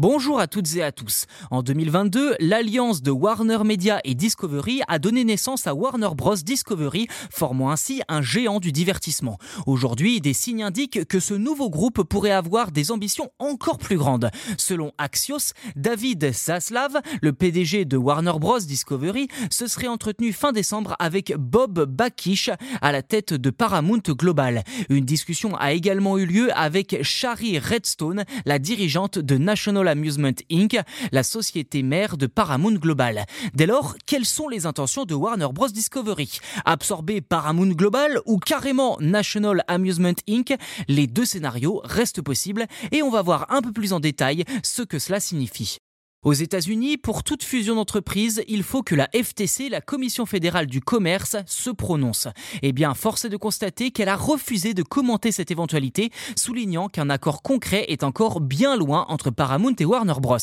Bonjour à toutes et à tous. En 2022, l'alliance de Warner Media et Discovery a donné naissance à Warner Bros. Discovery, formant ainsi un géant du divertissement. Aujourd'hui, des signes indiquent que ce nouveau groupe pourrait avoir des ambitions encore plus grandes. Selon Axios, David Zaslav, le PDG de Warner Bros. Discovery, se serait entretenu fin décembre avec Bob Bakish à la tête de Paramount Global. Une discussion a également eu lieu avec Shari Redstone, la dirigeante de National Amusement Inc., la société mère de Paramount Global. Dès lors, quelles sont les intentions de Warner Bros. Discovery? Absorber Paramount Global ou carrément National Amusement Inc. Les deux scénarios restent possibles et on va voir un peu plus en détail ce que cela signifie. Aux États-Unis, pour toute fusion d'entreprises, il faut que la FTC, la Commission fédérale du commerce, se prononce. Eh bien, force est de constater qu'elle a refusé de commenter cette éventualité, soulignant qu'un accord concret est encore bien loin entre Paramount et Warner Bros.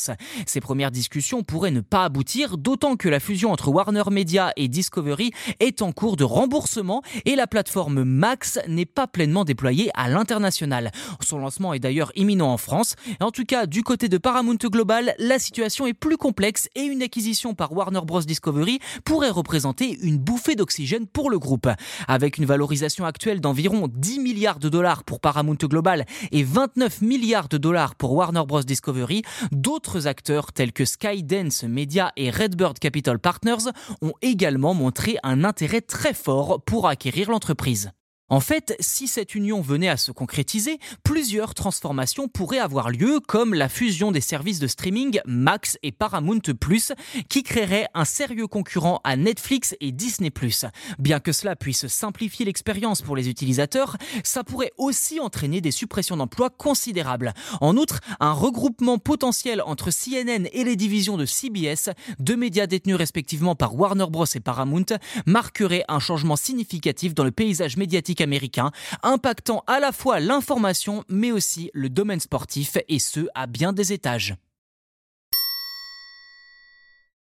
Ces premières discussions pourraient ne pas aboutir, d'autant que la fusion entre Warner Media et Discovery est en cours de remboursement et la plateforme Max n'est pas pleinement déployée à l'international. Son lancement est d'ailleurs imminent en France. En tout cas, du côté de Paramount Global, la situation est plus complexe et une acquisition par Warner Bros. Discovery pourrait représenter une bouffée d'oxygène pour le groupe. Avec une valorisation actuelle d'environ 10 milliards de dollars pour Paramount Global et 29 milliards de dollars pour Warner Bros. Discovery, d'autres acteurs tels que Skydance Media et Redbird Capital Partners ont également montré un intérêt très fort pour acquérir l'entreprise. En fait, si cette union venait à se concrétiser, plusieurs transformations pourraient avoir lieu, comme la fusion des services de streaming Max et Paramount qui créerait un sérieux concurrent à Netflix et Disney. Bien que cela puisse simplifier l'expérience pour les utilisateurs, ça pourrait aussi entraîner des suppressions d'emplois considérables. En outre, un regroupement potentiel entre CNN et les divisions de CBS, deux médias détenus respectivement par Warner Bros et Paramount, marquerait un changement significatif dans le paysage médiatique américain, impactant à la fois l'information mais aussi le domaine sportif et ce à bien des étages.